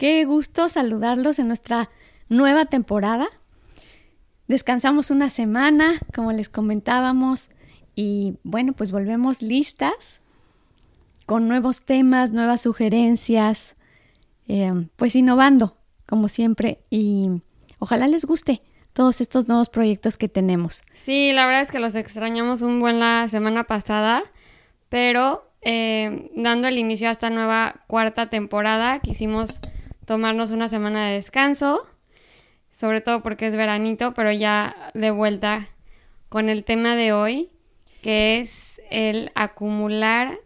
Qué gusto saludarlos en nuestra nueva temporada. Descansamos una semana, como les comentábamos, y bueno, pues volvemos listas con nuevos temas, nuevas sugerencias, eh, pues innovando, como siempre, y ojalá les guste todos estos nuevos proyectos que tenemos. Sí, la verdad es que los extrañamos un buen la semana pasada, pero eh, dando el inicio a esta nueva cuarta temporada, quisimos tomarnos una semana de descanso, sobre todo porque es veranito, pero ya de vuelta con el tema de hoy, que es el acumular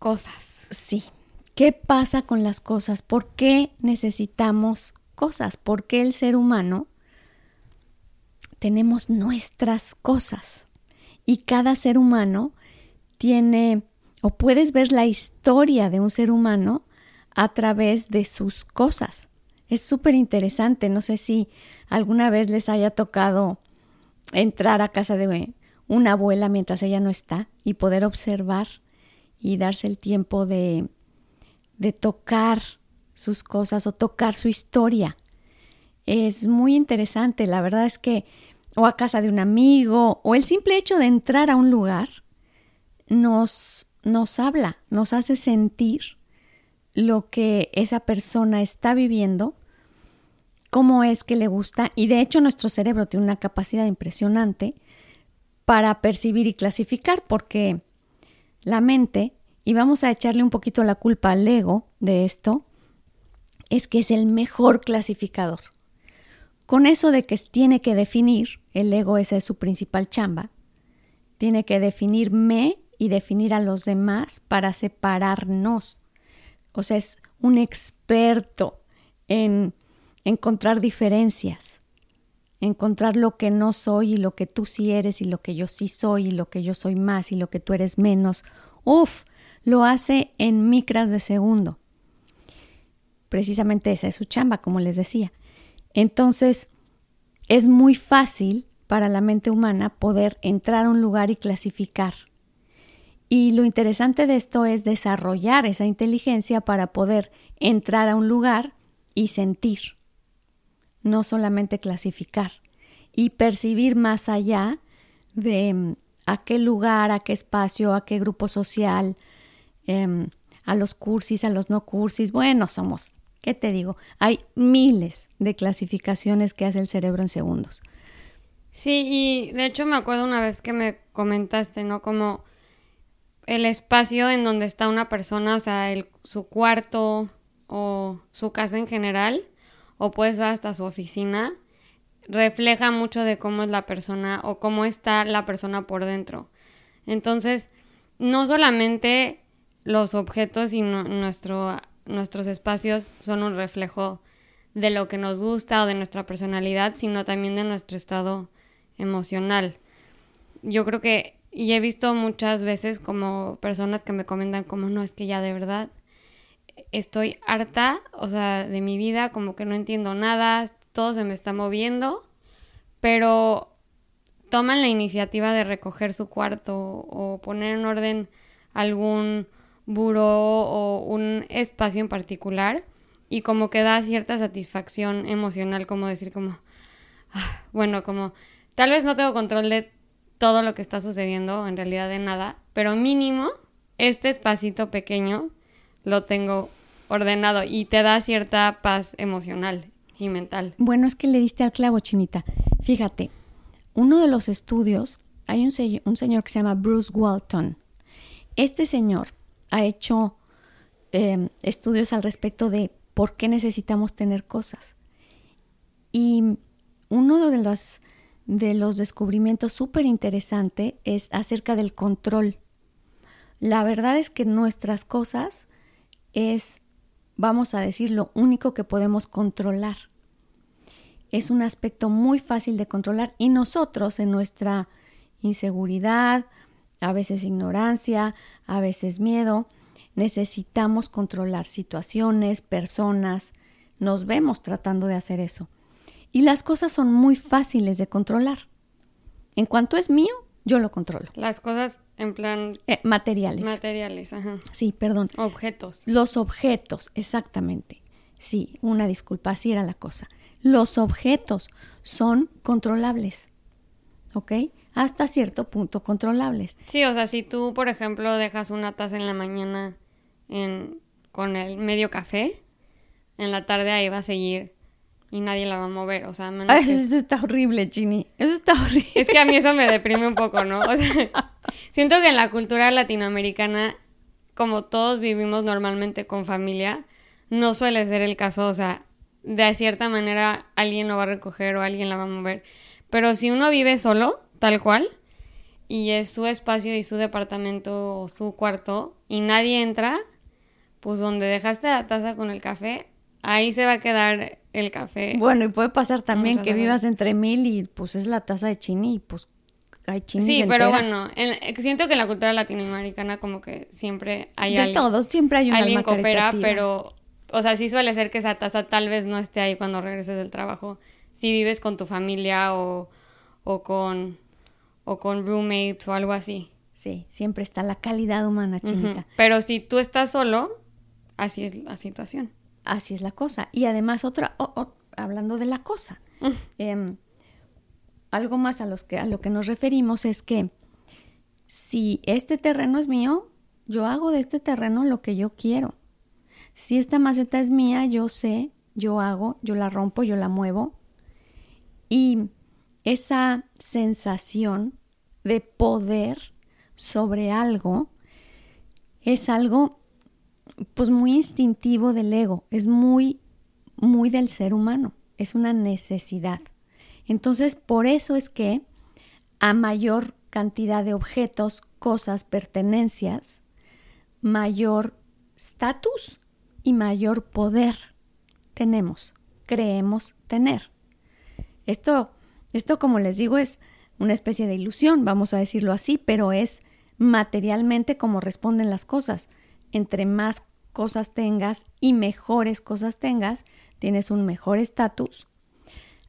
cosas. Sí. ¿Qué pasa con las cosas? ¿Por qué necesitamos cosas? ¿Por qué el ser humano tenemos nuestras cosas? Y cada ser humano tiene, o puedes ver la historia de un ser humano a través de sus cosas. Es súper interesante. No sé si alguna vez les haya tocado entrar a casa de una abuela mientras ella no está y poder observar y darse el tiempo de, de tocar sus cosas o tocar su historia. Es muy interesante, la verdad es que, o a casa de un amigo, o el simple hecho de entrar a un lugar, nos, nos habla, nos hace sentir lo que esa persona está viviendo, cómo es que le gusta, y de hecho nuestro cerebro tiene una capacidad impresionante para percibir y clasificar, porque la mente, y vamos a echarle un poquito la culpa al ego de esto, es que es el mejor clasificador. Con eso de que tiene que definir, el ego esa es su principal chamba, tiene que definirme y definir a los demás para separarnos. O sea, es un experto en encontrar diferencias, encontrar lo que no soy y lo que tú sí eres y lo que yo sí soy y lo que yo soy más y lo que tú eres menos. Uf, lo hace en micras de segundo. Precisamente esa es su chamba, como les decía. Entonces, es muy fácil para la mente humana poder entrar a un lugar y clasificar. Y lo interesante de esto es desarrollar esa inteligencia para poder entrar a un lugar y sentir, no solamente clasificar, y percibir más allá de mm, a qué lugar, a qué espacio, a qué grupo social, em, a los cursis, a los no cursis. Bueno, somos, ¿qué te digo? Hay miles de clasificaciones que hace el cerebro en segundos. Sí, y de hecho me acuerdo una vez que me comentaste, ¿no? Como el espacio en donde está una persona, o sea, el, su cuarto o su casa en general, o puedes ver hasta su oficina, refleja mucho de cómo es la persona o cómo está la persona por dentro. Entonces, no solamente los objetos y no- nuestro, nuestros espacios son un reflejo de lo que nos gusta o de nuestra personalidad, sino también de nuestro estado emocional. Yo creo que, y he visto muchas veces como personas que me comentan como, no, es que ya de verdad estoy harta, o sea, de mi vida, como que no entiendo nada, todo se me está moviendo, pero toman la iniciativa de recoger su cuarto o poner en orden algún buró o un espacio en particular y como que da cierta satisfacción emocional, como decir como, ah, bueno, como tal vez no tengo control de todo lo que está sucediendo, en realidad de nada, pero mínimo este espacito pequeño lo tengo ordenado y te da cierta paz emocional y mental. Bueno, es que le diste al clavo, Chinita. Fíjate, uno de los estudios, hay un, se- un señor que se llama Bruce Walton. Este señor ha hecho eh, estudios al respecto de por qué necesitamos tener cosas. Y uno de los, de los descubrimientos súper interesante es acerca del control. la verdad es que nuestras cosas es, vamos a decir, lo único que podemos controlar. Es un aspecto muy fácil de controlar y nosotros en nuestra inseguridad, a veces ignorancia, a veces miedo, necesitamos controlar situaciones, personas, nos vemos tratando de hacer eso. Y las cosas son muy fáciles de controlar. En cuanto es mío, yo lo controlo. Las cosas en plan... Eh, materiales. Materiales, ajá. Sí, perdón. Objetos. Los objetos, exactamente. Sí, una disculpa, así era la cosa. Los objetos son controlables. ¿Ok? Hasta cierto punto controlables. Sí, o sea, si tú, por ejemplo, dejas una taza en la mañana en, con el medio café, en la tarde ahí va a seguir y nadie la va a mover, o sea, menos Eso está horrible, Chini, eso está horrible. Es que a mí eso me deprime un poco, ¿no? O sea, siento que en la cultura latinoamericana, como todos vivimos normalmente con familia, no suele ser el caso, o sea, de cierta manera alguien lo va a recoger o alguien la va a mover. Pero si uno vive solo, tal cual, y es su espacio y su departamento o su cuarto, y nadie entra, pues donde dejaste la taza con el café, ahí se va a quedar el café. Bueno, y puede pasar también que vivas entre mil y pues es la taza de chini y pues hay chini. Sí, pero bueno, siento que en la cultura latinoamericana como que siempre hay de alguien. todos, siempre hay un Alguien coopera, pero, o sea, sí suele ser que esa taza tal vez no esté ahí cuando regreses del trabajo. Si vives con tu familia o, o con o con roommates o algo así. Sí, siempre está la calidad humana, chinita. Pero si tú estás solo, así es la situación. Así es la cosa. Y además, otra, hablando de la cosa, mm. em, algo más a, los que, a lo que nos referimos es que si este terreno es mío, yo hago de este terreno lo que yo quiero. Si esta maceta es mía, yo sé, yo hago, yo la rompo, yo la muevo. Y esa sensación de poder sobre algo es algo pues muy instintivo del ego, es muy, muy del ser humano, es una necesidad. Entonces, por eso es que a mayor cantidad de objetos, cosas, pertenencias, mayor estatus y mayor poder tenemos, creemos tener. Esto, esto, como les digo, es una especie de ilusión, vamos a decirlo así, pero es materialmente como responden las cosas entre más cosas tengas y mejores cosas tengas, tienes un mejor estatus.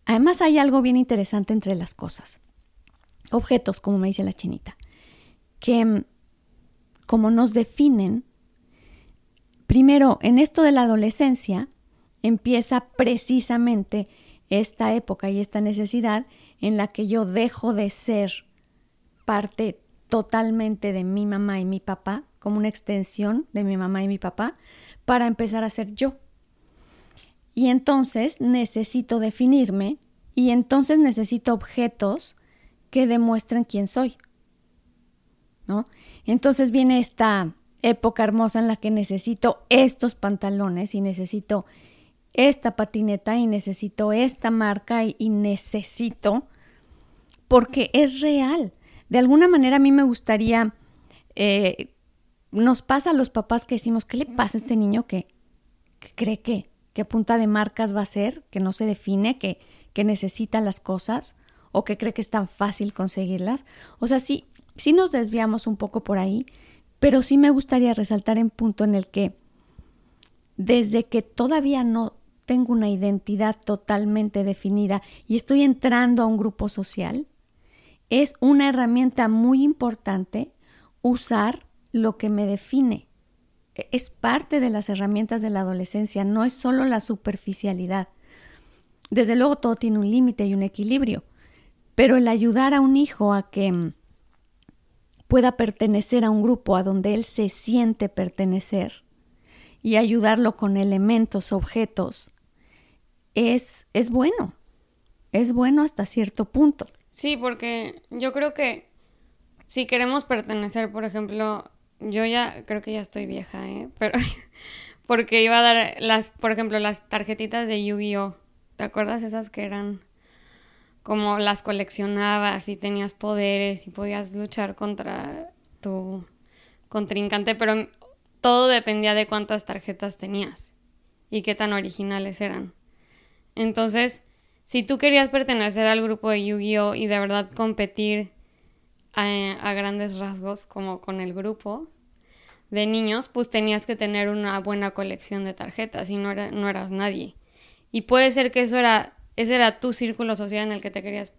Además hay algo bien interesante entre las cosas. Objetos, como me dice la chinita, que mm, como nos definen, primero en esto de la adolescencia empieza precisamente esta época y esta necesidad en la que yo dejo de ser parte totalmente de mi mamá y mi papá como una extensión de mi mamá y mi papá para empezar a ser yo. Y entonces necesito definirme y entonces necesito objetos que demuestren quién soy. ¿No? Entonces viene esta época hermosa en la que necesito estos pantalones y necesito esta patineta y necesito esta marca y, necesito porque es real. De alguna manera a mí me gustaría eh, nos pasa a los papás que decimos, ¿qué le pasa a este niño que, cree que, que punta de marcas va a ser, que no se define, que, que necesita las cosas o que cree que es tan fácil conseguirlas? O sea, sí, sí nos desviamos un poco por ahí, pero sí me gustaría resaltar en punto en el que desde que todavía no tengo una identidad totalmente definida y estoy entrando a un grupo social, es una herramienta muy importante usar lo que me define. E, es parte de las herramientas de la adolescencia, no es solo la superficialidad. Desde luego todo tiene un límite y un equilibrio, pero el ayudar a un hijo a que mm, pueda pertenecer a un grupo a donde él se siente pertenecer y ayudarlo con elementos, objetos, es, es bueno, es bueno hasta cierto punto. Sí, porque yo creo que si queremos pertenecer, por ejemplo, yo ya creo que ya estoy vieja, ¿eh? Pero porque iba a dar las, por ejemplo, las tarjetitas de Yu-Gi-Oh. ¿Te acuerdas esas que eran como las coleccionabas y tenías poderes y podías luchar contra tu contrincante, pero todo dependía de cuántas tarjetas tenías y qué tan originales eran. Entonces, si tú querías pertenecer al grupo de Yu-Gi-Oh y de verdad competir a, grandes rasgos como con el grupo de niños, pues tenías que tener una buena colección de tarjetas y no, era, no eras nadie. Y puede ser que eso era, ese era tu círculo social en el que te querías,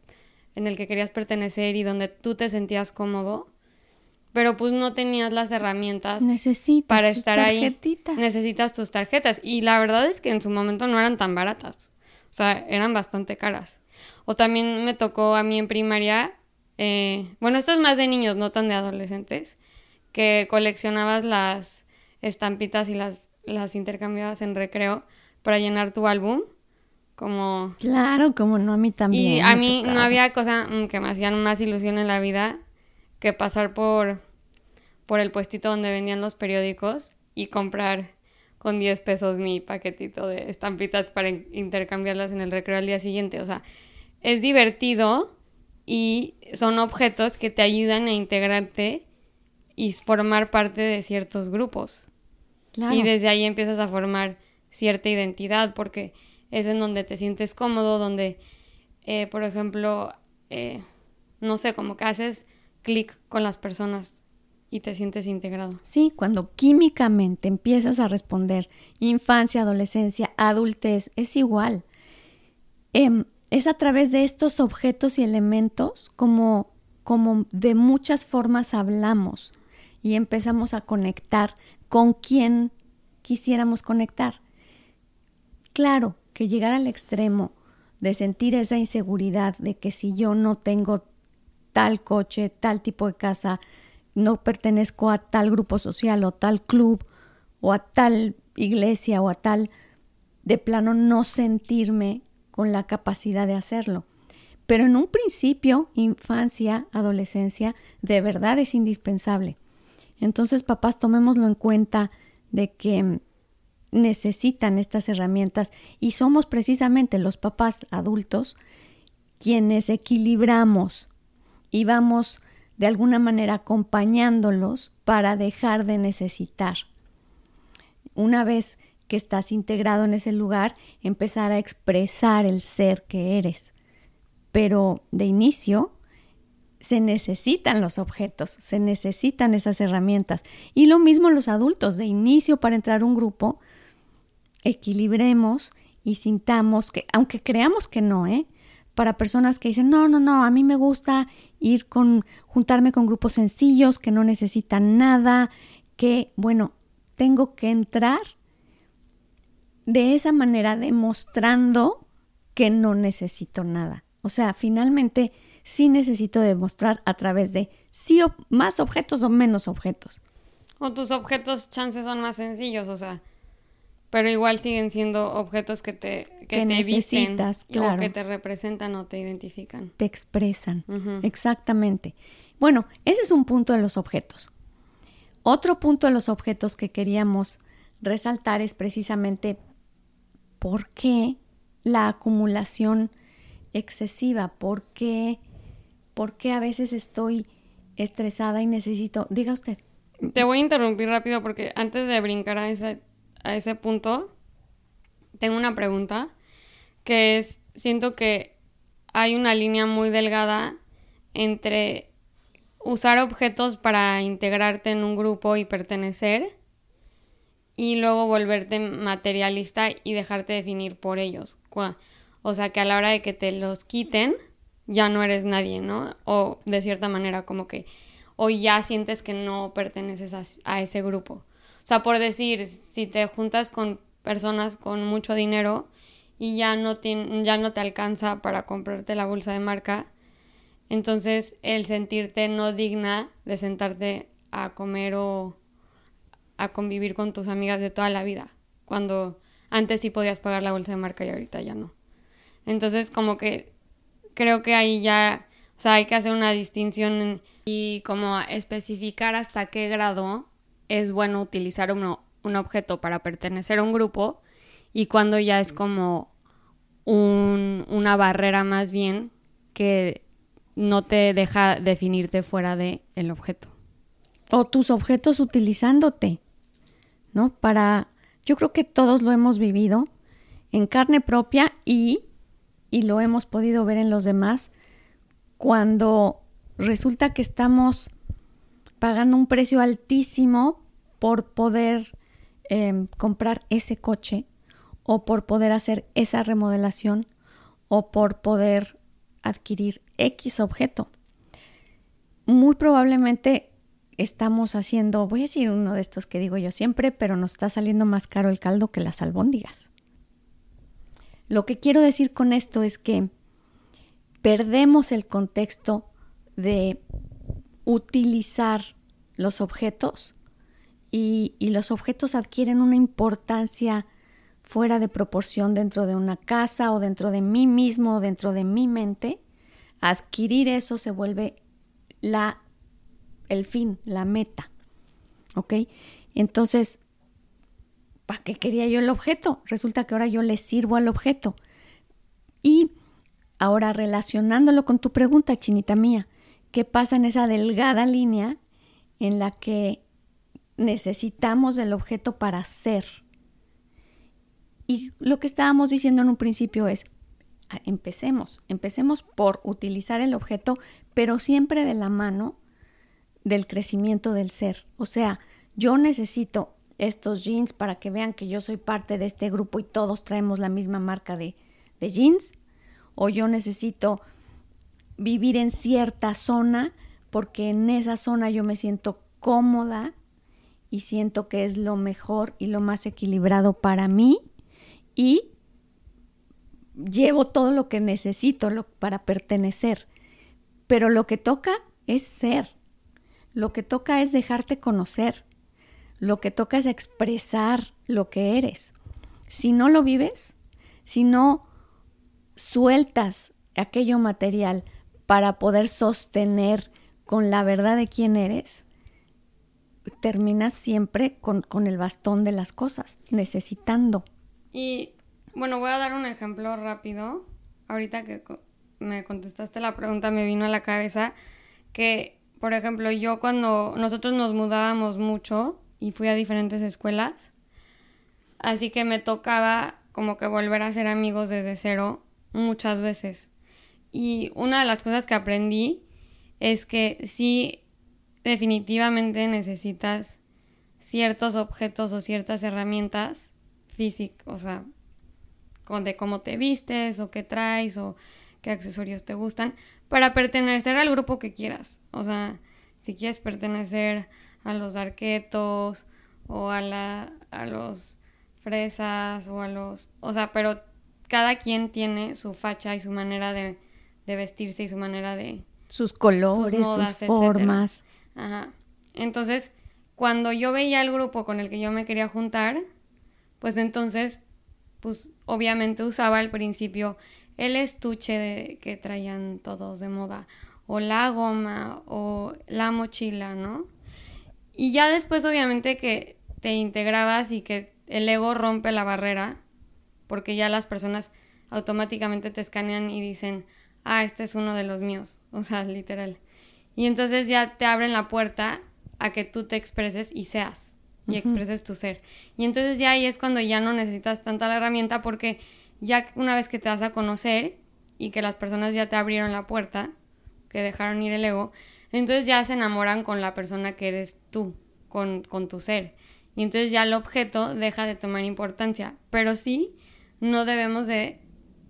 en el que querías pertenecer y donde tú te sentías cómodo, pero pues no tenías las herramientas Necesitas para tus estar ahí. tarjetitas. Necesitas tus tarjetas. Y la verdad es que en su momento no eran tan baratas. O sea, eran bastante caras. O también me tocó a mí en primaria, eh, bueno, esto es más de niños, no tan de adolescentes, que coleccionabas las estampitas y las, las intercambiabas en recreo para llenar tu álbum. Como... Claro, como no, a mí también. Y a mí no había cosa mm, que me hacían más ilusión en la vida que pasar por, por el puestito donde vendían los periódicos y comprar con 10 pesos mi paquetito de estampitas para in- intercambiarlas en el recreo al día siguiente. O sea, es divertido y son objetos que te ayudan a integrarte y formar parte de ciertos grupos. Claro. Y desde ahí empiezas a formar cierta identidad porque es en donde te sientes cómodo, donde, eh, por ejemplo, eh, no sé, como que haces clic con las personas y te sientes integrado. Sí, cuando químicamente empiezas a responder infancia, adolescencia, adultez, es igual. Em, es a través de estos objetos y elementos como, como de muchas formas hablamos y empezamos a conectar con quien quisiéramos conectar. Claro que llegar al extremo de sentir esa inseguridad de que si yo no tengo tal coche, tal tipo de casa, no pertenezco a tal grupo social o tal club o a tal iglesia o a tal, de plano no sentirme con la capacidad de hacerlo. Pero en un principio, infancia, adolescencia, de verdad es indispensable. Entonces, papás, tomémoslo en cuenta de que necesitan estas herramientas y somos precisamente los papás adultos quienes equilibramos y vamos de alguna manera acompañándolos para dejar de necesitar. Una vez que estás integrado en ese lugar, empezar a expresar el ser que eres. Pero de inicio se necesitan los objetos, se necesitan esas herramientas. Y lo mismo los adultos, de inicio para entrar a un grupo, equilibremos y sintamos que, aunque creamos que no, ¿eh? Para personas que dicen, no, no, no, a mí me gusta ir con, juntarme con grupos sencillos, que no necesitan nada, que, bueno, tengo que entrar de esa manera demostrando que no necesito nada. O sea, finalmente sí necesito demostrar a través de sí o más objetos o menos objetos. O tus objetos chances son más sencillos, o sea, pero igual siguen siendo objetos que te, que Que te necesitas, visten, o claro. que te representan o te identifican. Te expresan. Exactamente. Bueno, ese es un punto de los objetos. Otro punto de los objetos que queríamos resaltar es precisamente por qué la acumulación excesiva, por qué, por qué a veces estoy estresada y necesito, diga usted, Te voy a interrumpir rápido porque antes de brincar a ese, a ese punto, tengo una pregunta que es, siento que hay una línea muy delgada entre usar objetos para integrarte en un grupo y pertenecer y luego volverte materialista y dejarte definir por ellos. O sea, que a la hora de que te los quiten, ya no eres nadie, ¿no? O de cierta manera, como que, o ya sientes que no perteneces a, ese grupo. O sea, por decir, si te juntas con personas con mucho dinero y ya no, ya no te alcanza para comprarte la bolsa de marca, entonces el sentirte no digna de sentarte a comer o a convivir con tus amigas de toda la vida, cuando antes sí podías pagar la bolsa de marca y ahorita ya no. Entonces como que creo que ahí ya, o sea, hay que hacer una distinción y como especificar hasta qué grado es bueno utilizar uno- un objeto para pertenecer a un grupo y cuando ya es como un- una barrera más bien que no te deja definirte fuera de el objeto. o tus objetos utilizándote, ¿no? Para, yo creo que todos lo hemos vivido en carne propia y, y lo hemos podido ver en los demás cuando resulta que estamos pagando un precio altísimo por poder em, comprar ese coche o por poder hacer esa remodelación o por poder adquirir X objeto. Muy probablemente estamos haciendo, voy a decir uno de estos que digo yo siempre, pero nos está saliendo más caro el caldo que las albóndigas. Lo que quiero decir con esto es que perdemos el contexto de utilizar los objetos y, los objetos adquieren una importancia fuera de proporción dentro de una casa o dentro de mí mismo o dentro de mi mente, adquirir eso se vuelve la, el fin, la meta. ¿Ok? Entonces, ¿para qué quería yo el objeto? Resulta que ahora yo le sirvo al objeto. Y ahora relacionándolo con tu pregunta, chinita mía, ¿qué pasa en esa delgada línea en la que necesitamos del objeto para ser. Y lo que estábamos diciendo en un principio es, empecemos, empecemos por utilizar el objeto, pero siempre de la mano del crecimiento del ser. O sea, yo necesito estos jeans para que vean que yo soy parte de este grupo y todos traemos la misma marca de, jeans, o yo necesito vivir en cierta zona porque en esa zona yo me siento cómoda y siento que es lo mejor y lo más equilibrado para mí y llevo todo lo que necesito para pertenecer. Pero lo que toca es ser, lo que toca es dejarte conocer, lo que toca es expresar lo que eres. Si no lo vives, si no sueltas aquello material para poder sostener con la verdad de quién eres, terminas siempre con, el bastón de las cosas, necesitando. Y bueno, voy a dar un ejemplo rápido. Ahorita que me contestaste la pregunta, me vino a la cabeza que, por ejemplo, yo cuando nosotros nos mudábamos mucho y fui a diferentes escuelas, así que me tocaba como que volver a ser amigos desde cero muchas veces. Y una de las cosas que aprendí es que sí definitivamente necesitas ciertos objetos o ciertas herramientas físicas, o sea, de cómo te vistes o qué traes o qué accesorios te gustan, para pertenecer al grupo que quieras. O sea, si quieres pertenecer a los arquetos o a, la, a los fresas o a los... O sea, pero cada quien tiene su facha y su manera de, de vestirse y su manera de... Sus colores, sus, formas. Ajá. Entonces, cuando yo veía el grupo con el que yo me quería juntar, pues entonces, pues obviamente usaba al principio el estuche de, que traían todos de moda, o la goma, o la mochila, ¿no? Y ya después, obviamente, que te integrabas y que el ego rompe la barrera, porque ya las personas automáticamente te escanean y dicen, ah, este es uno de los míos, o sea, literal. Y entonces ya te abren la puerta a que tú te expreses y seas y expreses tu ser. Y entonces ya ahí es cuando ya no necesitas tanta la herramienta porque ya una vez que te vas a conocer y que las personas ya te abrieron la puerta, que dejaron ir el ego, entonces ya se enamoran con la persona que eres tú, con, con tu ser. Y entonces ya el objeto deja de tomar importancia. Pero sí, no debemos de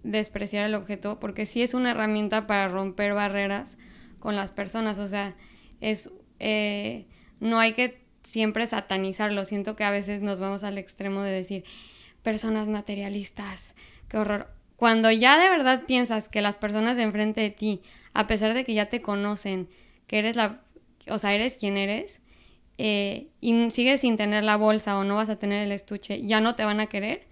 despreciar el objeto porque sí es una herramienta para romper barreras con las personas. O sea, es eh, no hay que siempre satanizarlo. Siento que a veces nos vamos al extremo de decir personas materialistas, qué horror. Cuando ya de verdad piensas que las personas de enfrente de ti, a pesar de que ya te conocen, que eres la, o sea, eres quien eres, eh, y sigues sin tener la bolsa o no vas a tener el estuche, ya no te van a querer,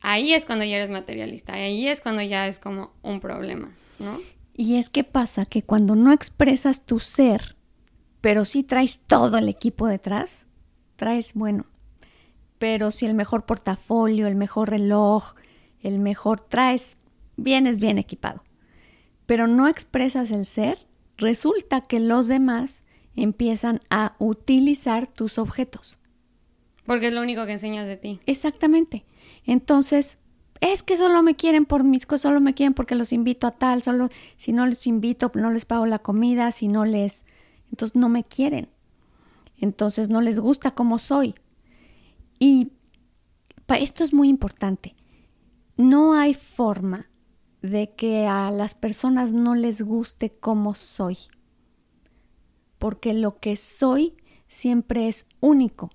ahí es cuando ya eres materialista, ahí es cuando ya es como un problema, ¿no? Y es que pasa que cuando no expresas tu ser, pero sí traes todo el equipo detrás, traes, bueno, pero si el mejor portafolio, el mejor reloj, el mejor traes, vienes bien equipado, pero no expresas el ser, resulta que los demás empiezan a utilizar tus objetos. Porque es lo único que enseñas de ti. Exactamente. Entonces, es que solo me quieren por mis cosas, solo me quieren porque los invito a tal, solo si no les invito, no les pago la comida, si no les... Entonces no me quieren. Entonces no les gusta como soy. Y esto es muy importante. No hay forma de que a las personas no les guste como soy. Porque lo que soy siempre es único.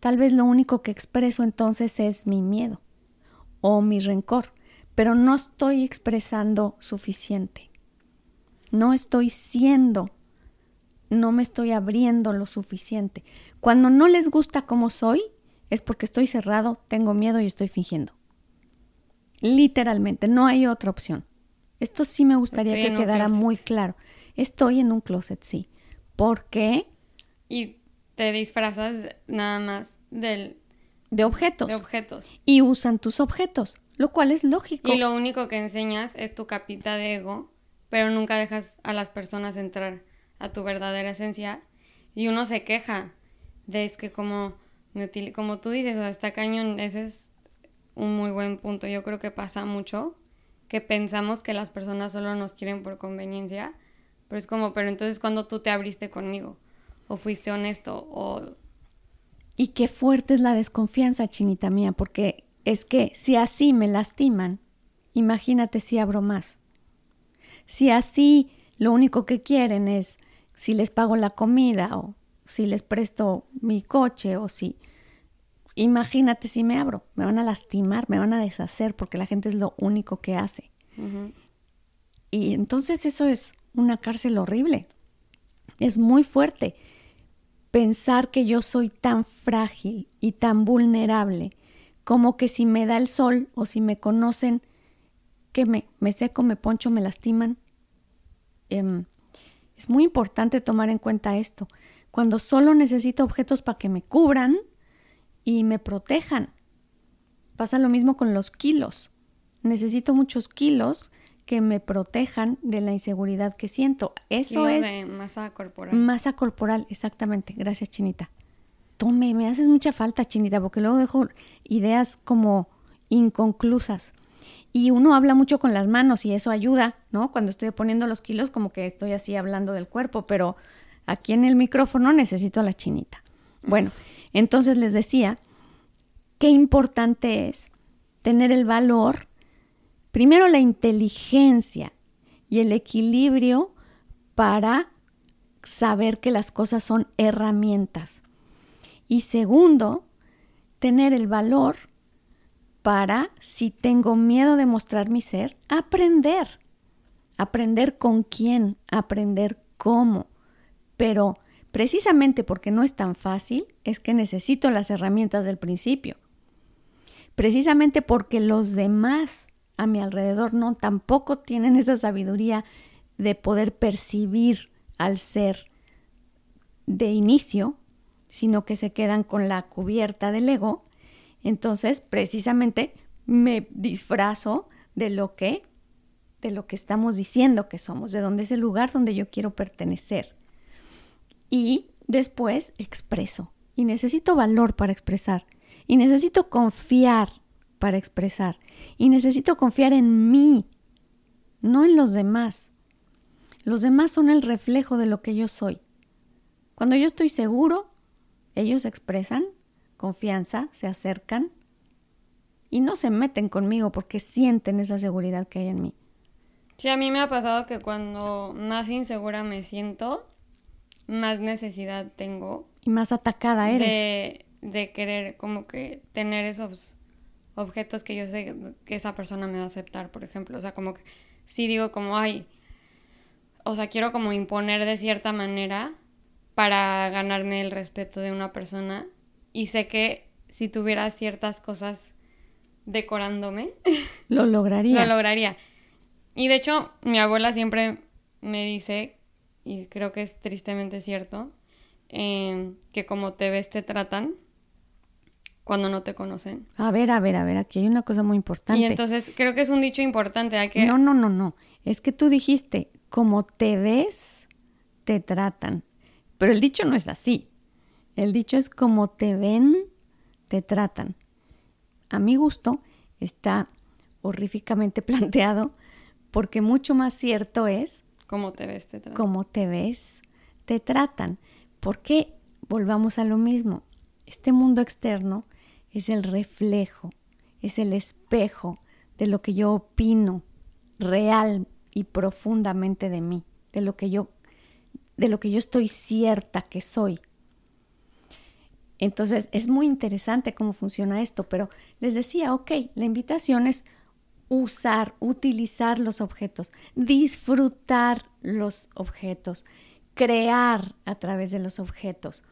Tal vez lo único que expreso entonces es mi miedo o mi rencor, pero no estoy expresando suficiente. No estoy siendo, no me estoy abriendo lo suficiente. Cuando no les gusta como soy, es porque estoy cerrado, tengo miedo y estoy fingiendo. Literalmente, no hay otra opción. Esto sí me gustaría que quedara muy claro. Estoy en un closet, sí. ¿Por qué? Y te disfrazas nada más del... De objetos. De objetos. Y usan tus objetos, lo cual es lógico. Y lo único que enseñas es tu capita de ego, pero nunca dejas a las personas entrar a tu verdadera esencia. Y uno se queja de es que como, como tú dices, o sea, está cañón, ese es un muy buen punto. Yo creo que pasa mucho que pensamos que las personas solo nos quieren por conveniencia, pero es como, pero entonces cuando tú te abriste conmigo, o fuiste honesto, o y qué fuerte es la desconfianza, chinita mía, porque es que si así me lastiman, imagínate si abro más. Si así lo único que quieren es si les pago la comida o si les presto mi coche o si... Imagínate si me abro, me van a lastimar, me van a deshacer porque la gente es lo único que hace. Y entonces eso es una cárcel horrible. Es muy fuerte pensar que yo soy tan frágil y tan vulnerable como que si me da el sol o si me conocen, que me, me seco, me poncho, me lastiman. Em, es muy importante tomar en cuenta esto. Cuando solo necesito objetos para que me cubran y me protejan. Pasa lo mismo con los kilos. Necesito muchos kilos que me protejan de la inseguridad que siento. Eso es... De masa corporal. Masa corporal, exactamente. Gracias, Chinita. Tome, me haces mucha falta, Chinita, porque luego dejo ideas como inconclusas. Y uno habla mucho con las manos y eso ayuda, ¿no? Cuando estoy poniendo los kilos, como que estoy así hablando del cuerpo, pero aquí en el micrófono necesito a la chinita. Bueno, entonces les decía, qué importante es tener el valor primero la inteligencia y el equilibrio para saber que las cosas son herramientas. Y segundo, tener el valor para, si tengo miedo de mostrar mi ser, aprender. Aprender con quién, aprender cómo. Pero precisamente porque no es tan fácil, es que necesito las herramientas del principio. Precisamente porque los demás a mi alrededor no tampoco tienen esa sabiduría de poder percibir al ser de inicio, sino que se quedan con la cubierta del ego. Entonces, precisamente me disfrazo de lo que de lo que estamos diciendo que somos, de dónde es el lugar donde yo quiero pertenecer. Y después expreso. Y necesito valor para expresar. Y necesito confiar para expresar. Y necesito confiar en mí, no en los demás. Los demás son el reflejo de lo que yo soy. Cuando yo estoy seguro, ellos expresan confianza, se acercan y no se meten conmigo porque sienten esa seguridad que hay en mí. Sí, a mí me ha pasado que cuando más insegura me siento, más necesidad tengo. Y más atacada eres. De, de querer como que tener esos objetos que yo sé que esa persona me va a aceptar, por ejemplo. O sea, como que sí digo como, ay, o sea, quiero como imponer de cierta manera para ganarme el respeto de una persona. Y sé que si tuviera ciertas cosas decorándome, lo lograría. lo lograría. Y de hecho, mi abuela siempre me dice, y creo que es tristemente cierto, eh, que como te ves te tratan cuando no te conocen. A ver, a ver, a ver, aquí hay una cosa muy importante. Y entonces creo que es un dicho importante. Hay que... No, no, no, no. Es que tú dijiste, como te ves, te tratan. Pero el dicho no es así. El dicho es como te ven, te tratan. A mi gusto está horríficamente planteado porque mucho más cierto es cómo te ves, te tratan. Cómo te. Porque volvamos a lo mismo. Este mundo externo es el reflejo, es el espejo de lo que yo opino real y profundamente de mí, de lo que yo de lo que yo estoy cierta que soy. Entonces es muy interesante cómo funciona esto, pero les decía, ok, la invitación es usar, utilizar los objetos, disfrutar los objetos, crear a través de los objetos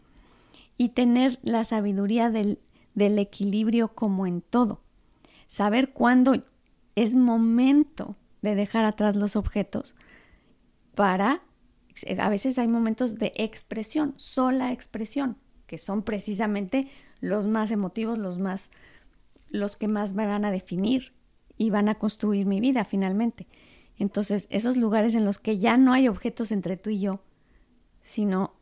y tener la sabiduría del, del equilibrio como en todo. Saber cuándo es momento de dejar atrás los objetos para, a veces hay momentos de expresión, sola expresión que son precisamente los más emotivos, los más los que más me van a definir y van a construir mi vida finalmente. Entonces, esos lugares en los que ya no hay objetos entre tú y yo, sino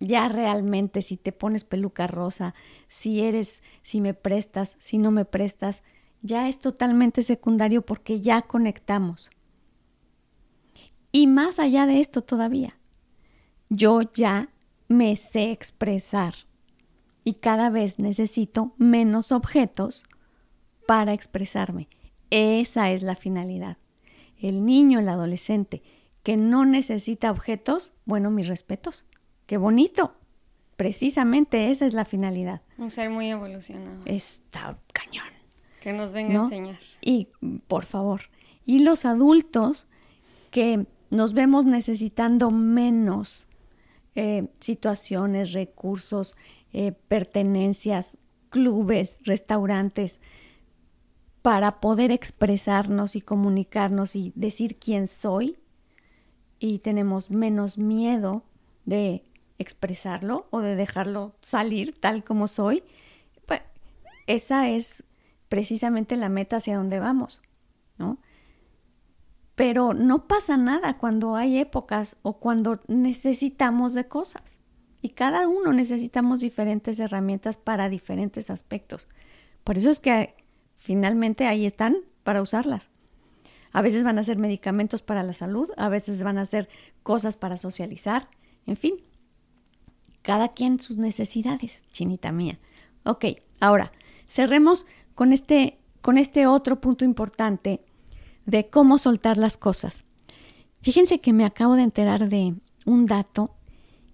ya realmente si te pones peluca rosa, si eres, si me prestas, si no me prestas, ya es totalmente secundario porque ya conectamos. Y más allá de esto todavía, yo ya me sé expresar y cada vez necesito menos objetos para expresarme. Esa es la finalidad. El niño, el adolescente que no necesita objetos, bueno, mis respetos. Qué bonito. Precisamente esa es la finalidad. Un ser muy evolucionado. Está cañón. Que nos venga a enseñar. Y, por favor, y los adultos que nos vemos necesitando menos eh, situaciones, recursos, eh, pertenencias, clubes, restaurantes, para poder expresarnos y comunicarnos y decir quién soy. Y tenemos menos miedo de expresarlo o de dejarlo salir tal como soy. Pues esa es precisamente la meta hacia donde vamos, ¿no? Pero no pasa nada cuando hay épocas o cuando necesitamos de cosas. Y cada uno necesitamos diferentes herramientas para diferentes aspectos. Por eso es que finalmente ahí están para usarlas. A veces van a ser medicamentos para la salud, a veces van a ser cosas para socializar, en fin. Cada quien sus necesidades, chinita mía. Ok, ahora cerremos con este, con este otro punto importante de cómo soltar las cosas. Fíjense que me acabo de enterar de un dato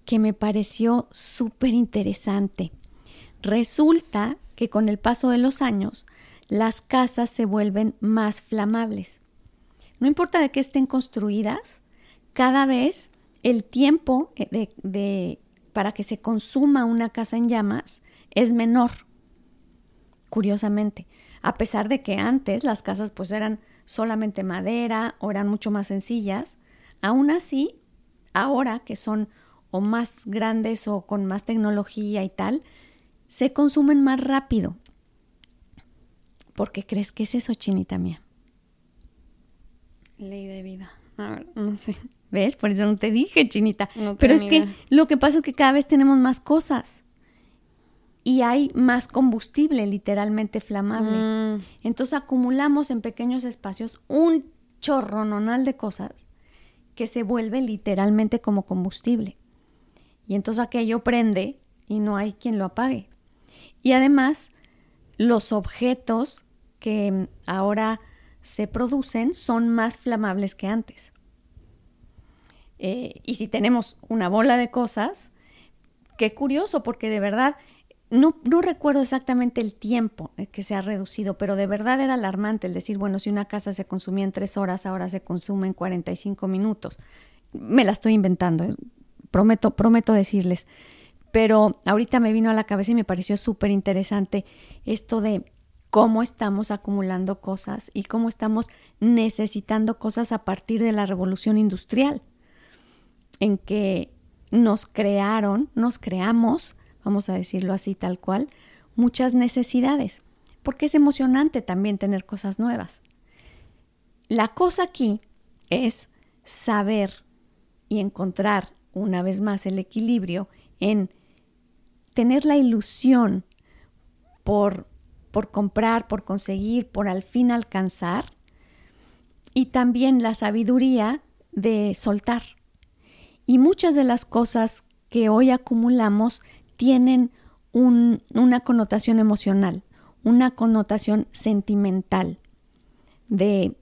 que me pareció súper interesante. Resulta que con el paso de los años, las casas se vuelven más flamables. No importa de qué estén construidas, cada vez el tiempo de, de, para que se consuma una casa en llamas es menor. Curiosamente, a pesar de que antes las casas pues eran solamente madera o eran mucho más sencillas, aún así, ahora que son o más grandes o con más tecnología y tal, se consumen más rápido. ¿Por qué crees que es eso, chinita mía? Ley de vida. A ver, no sé. ¿Ves? Por eso no te dije, chinita. Pero es que lo que pasa es que cada vez tenemos más cosas. Y hay más combustible literalmente flamable. Mm. Entonces acumulamos en pequeños espacios un chorrononal de cosas que se vuelve literalmente como combustible y entonces aquello prende y no hay quien lo apague. Y además, los objetos que ahora se producen son más flamables que antes. Eh, y si tenemos una bola de cosas, qué curioso, porque de verdad, no, no, recuerdo exactamente el tiempo que se ha reducido, pero de verdad era alarmante el decir, bueno, si una casa se consumía en tres horas, ahora se consume en 45 minutos. Me la estoy inventando, prometo, prometo decirles. Pero ahorita me vino a la cabeza y me pareció súper interesante esto de cómo estamos acumulando cosas y cómo estamos necesitando cosas a partir de la revolución industrial, en que nos crearon, nos creamos, vamos a decirlo así tal cual, muchas necesidades, porque es emocionante también tener cosas nuevas. La cosa aquí es saber y encontrar una vez más el equilibrio en tener la ilusión por, por comprar, por conseguir, por al fin alcanzar, y también la sabiduría de soltar. Y muchas de las cosas que hoy acumulamos tienen una connotación emocional, una connotación sentimental de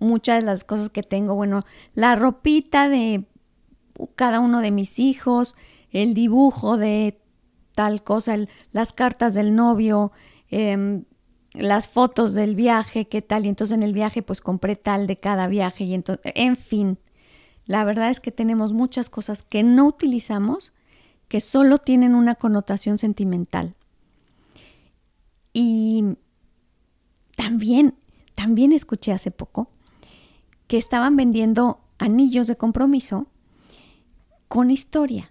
muchas de las cosas que tengo. Bueno, la ropita de cada uno de mis hijos, el dibujo de tal cosa, las cartas del novio, em, las fotos del viaje, qué tal, y entonces en el viaje pues compré tal de cada viaje y entonces, en fin, la verdad es que tenemos muchas cosas que no utilizamos que solo tienen una connotación sentimental. Y también, también escuché hace poco que estaban vendiendo anillos de compromiso con historia.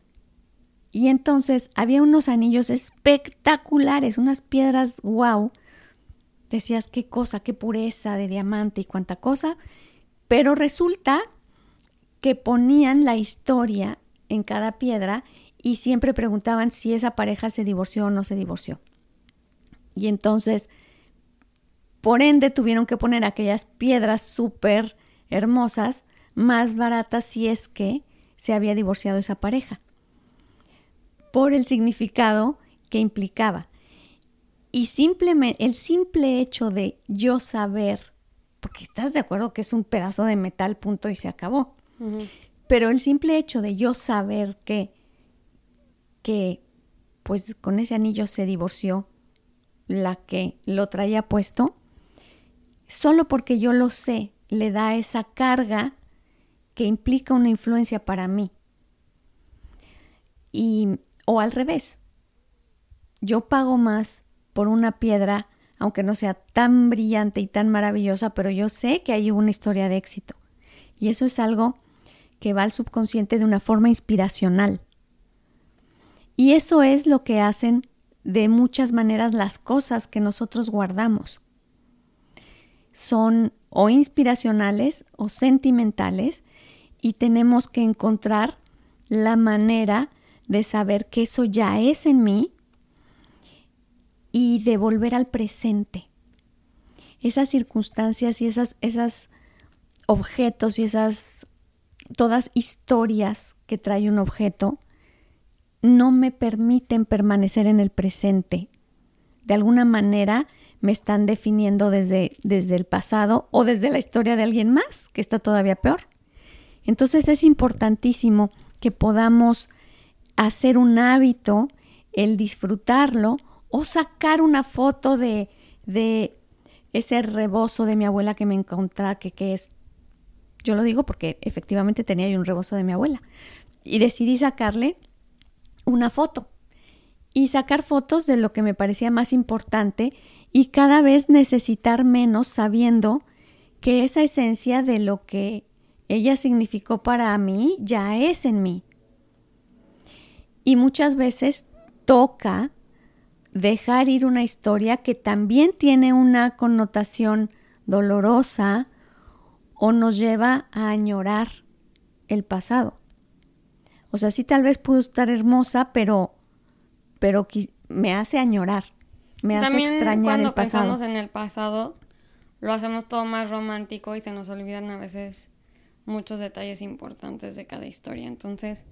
Y entonces había unos anillos espectaculares, unas piedras wow. Decías qué cosa, qué pureza de diamante y cuánta cosa. Pero resulta que ponían la historia en cada piedra y siempre preguntaban si esa pareja se divorció o no se divorció. Y entonces, por ende, tuvieron que poner aquellas piedras súper hermosas, más baratas si es que se había divorciado esa pareja, por el significado que implicaba. Y simplemente el simple hecho de yo saber, porque estás de acuerdo que es un pedazo de metal, punto y se acabó. Pero el simple hecho de yo saber que, que, pues con ese anillo se divorció la que lo traía puesto, solo porque yo lo sé, le da esa carga que implica una influencia para mí. Y, o al revés, yo pago más por una piedra, aunque no sea tan brillante y tan maravillosa, pero yo sé que hay una historia de éxito. Y eso es algo que va al subconsciente de una forma inspiracional. Y eso es lo que hacen de muchas maneras las cosas que nosotros guardamos. Son o inspiracionales o sentimentales y tenemos que encontrar la manera de saber que eso ya es en mí y de volver al presente. Esas circunstancias y esas, objetos y esas todas historias que trae un objeto no me permiten permanecer en el presente. De alguna manera me están definiendo desde, desde el pasado o desde la historia de alguien más, que está todavía peor. Entonces es importantísimo que podamos hacer un hábito, el disfrutarlo o sacar una foto de, de ese rebozo de mi abuela que me encontré, que, que es yo lo digo porque efectivamente tenía yo un rebozo de mi abuela. Y decidí sacarle una foto. Y sacar fotos de lo que me parecía más importante y cada vez necesitar menos sabiendo que esa esencia de lo que ella significó para mí ya es en mí. Y muchas veces toca dejar ir una historia que también tiene una connotación dolorosa o nos lleva a añorar el pasado. O sea, sí tal vez pudo estar hermosa, pero, pero me hace añorar, me hace extrañar el pasado. Cuando pensamos en el pasado, lo hacemos todo más romántico y se nos olvidan a veces muchos detalles importantes de cada historia. Entonces,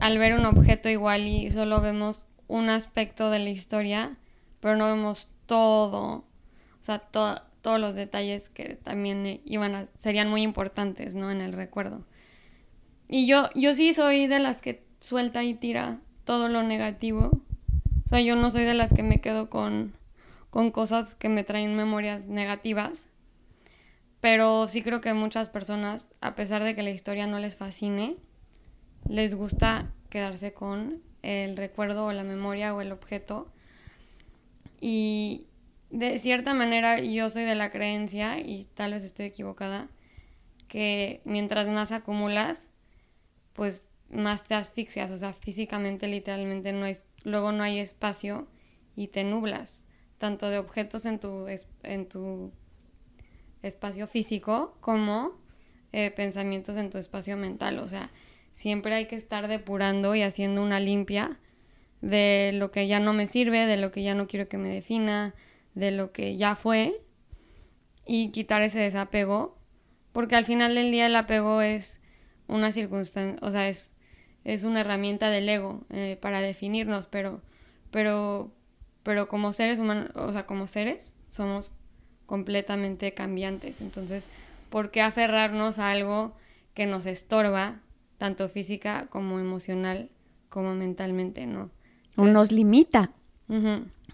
al ver un objeto igual y solo vemos un aspecto de la historia, pero no vemos todo, o sea, todo todos los detalles que también iban a, serían muy importantes, ¿no? En el recuerdo. Y yo, yo sí soy de las que suelta y tira todo lo negativo. O sea, yo no soy de las que me quedo con, con cosas que me traen memorias negativas. Pero sí creo que muchas personas, a pesar de que la historia no les fascine, les gusta quedarse con el recuerdo o la memoria o el objeto. Y, de cierta manera yo soy de la creencia, y tal vez estoy equivocada, que mientras más acumulas, pues más te asfixias, o sea, físicamente, literalmente, no hay, luego no hay espacio y te nublas, tanto de objetos en tu, en tu espacio físico como eh, pensamientos en tu espacio mental, o sea, siempre hay que estar depurando y haciendo una limpia de lo que ya no me sirve, de lo que ya no quiero que me defina, de lo que ya fue y quitar ese desapego, porque al final del día el apego es una circunstancia, o sea, es, es una herramienta del ego eh, para definirnos, pero, pero, pero como seres humanos, o sea, como seres, somos completamente cambiantes. Entonces, ¿por qué aferrarnos a algo que nos estorba, tanto física como emocional, como mentalmente, no? o nos limita.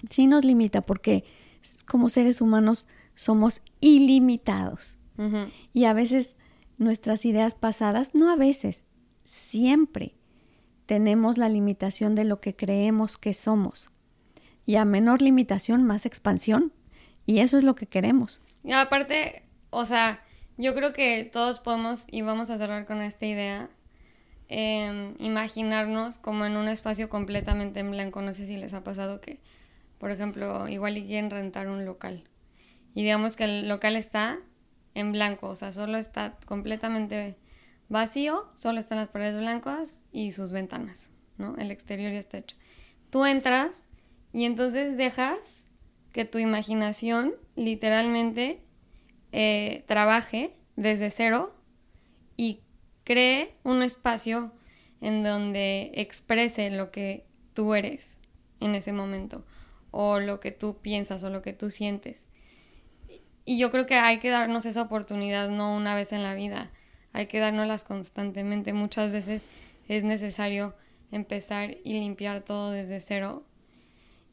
Sí nos limita porque como seres humanos somos ilimitados. Y a veces nuestras ideas pasadas, no a veces, siempre tenemos la limitación de lo que creemos que somos. Y a menor limitación, más expansión. Y eso es lo que queremos. Y aparte, o sea, yo creo que todos podemos, y vamos a cerrar con esta idea, eh, imaginarnos como en un espacio completamente en blanco. No sé si les ha pasado que, por ejemplo, igual y quieren rentar un local. Y digamos que el local está en blanco, o sea, solo está completamente vacío, solo están las paredes blancas y sus ventanas, ¿no? El exterior ya está hecho. Tú entras y entonces dejas que tu imaginación literalmente eh, trabaje desde cero y cree un espacio en donde exprese lo que tú eres en ese momento o lo que tú piensas o lo que tú sientes. Y yo creo que hay que darnos esa oportunidad no una vez en la vida, hay que dárnoslas constantemente. Muchas veces es necesario empezar y limpiar todo desde cero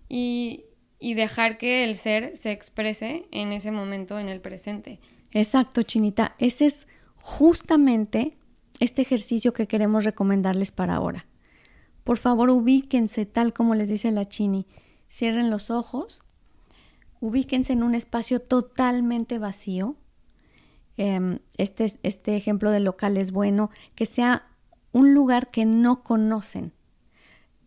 y, y dejar que el ser se exprese en ese momento, en el presente. Exacto, Chinita. Ese es justamente este ejercicio que queremos recomendarles para ahora. Por favor, ubíquense tal como les dice la Chini. Cierren los ojos ubíquense en un espacio totalmente vacío. Em, este, este ejemplo del local es bueno, que sea un lugar que no conocen.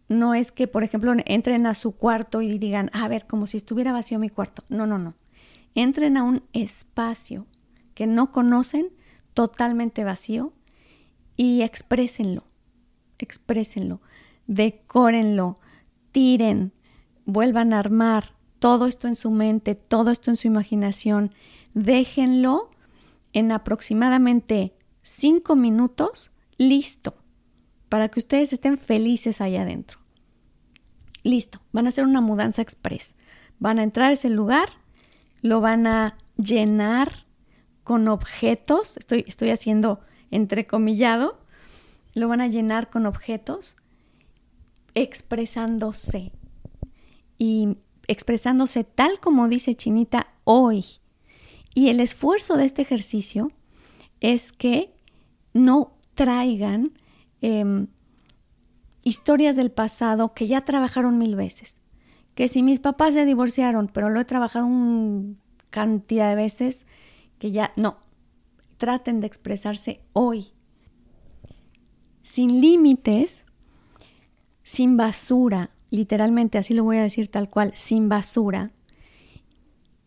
No es que, por ejemplo, entren a su cuarto y digan, a ver, como si estuviera vacío mi cuarto. No, no, no. Entren a un espacio que no conocen, totalmente vacío, y exprésenlo. Exprésenlo. Decórenlo. Tiren. Vuelvan a armar todo esto en su mente, todo esto en su imaginación, déjenlo en aproximadamente cinco minutos listo para que ustedes estén felices allá adentro. Listo, van a hacer una mudanza express. Van a entrar a ese lugar, lo van a llenar con objetos, estoy, estoy haciendo entrecomillado, lo van a llenar con objetos expresándose. Y expresándose tal como dice Chinita hoy. Y el esfuerzo de este ejercicio es que no traigan em, historias del pasado que ya trabajaron mil veces. Que si mis papás se divorciaron, pero lo he trabajado una cantidad de veces, que ya no. Traten de expresarse hoy. Sin límites, sin basura, literalmente, así lo voy a decir tal cual, sin basura.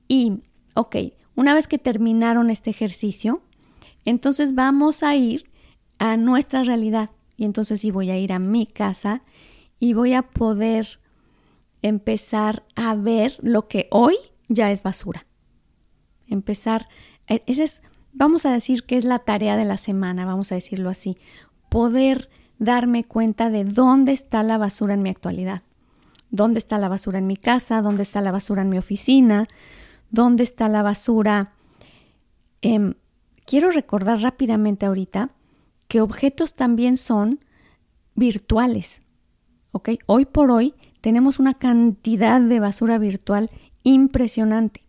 Y, ok, una vez que terminaron este ejercicio, entonces vamos a ir a nuestra realidad. Y entonces sí voy a ir a mi casa y voy a poder empezar a ver lo que hoy ya es basura. Empezar, e, esa es, vamos a decir que es la tarea de la semana, vamos a decirlo así, poder darme cuenta de dónde está la basura en mi actualidad dónde está la basura en mi casa, dónde está la basura en mi oficina, dónde está la basura. Em, quiero recordar rápidamente ahorita que objetos también son virtuales. ¿ok? Hoy por hoy tenemos una cantidad de basura virtual impresionante,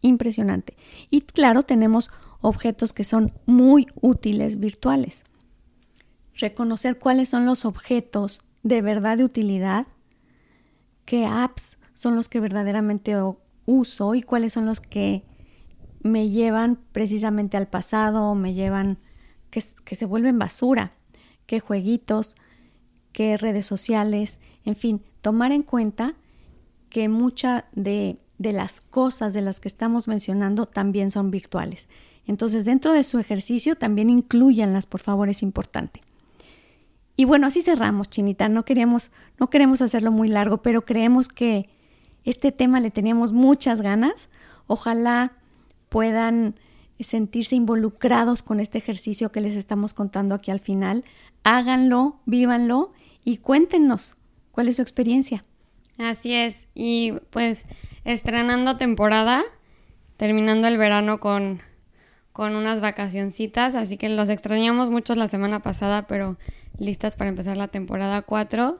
impresionante. Y claro, tenemos objetos que son muy útiles virtuales. Reconocer cuáles son los objetos de verdad de utilidad qué apps son los que verdaderamente uso y cuáles son los que me llevan precisamente al pasado, me llevan que, se vuelven basura, qué jueguitos, qué redes sociales, en fin, tomar en cuenta que muchas de, de las cosas de las que estamos mencionando también son virtuales. Entonces, dentro de su ejercicio también incluyanlas, por favor, es importante. Y bueno, así cerramos, Chinita. No queríamos, no queremos hacerlo muy largo, pero creemos que este tema le teníamos muchas ganas. Ojalá puedan sentirse involucrados con este ejercicio que les estamos contando aquí al final. Háganlo, vívanlo y cuéntenos cuál es su experiencia. Así es. Y pues estrenando temporada, terminando el verano con, con unas vacacioncitas, así que los extrañamos mucho la semana pasada, pero listas para empezar la temporada 4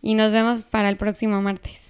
y nos vemos para el próximo martes.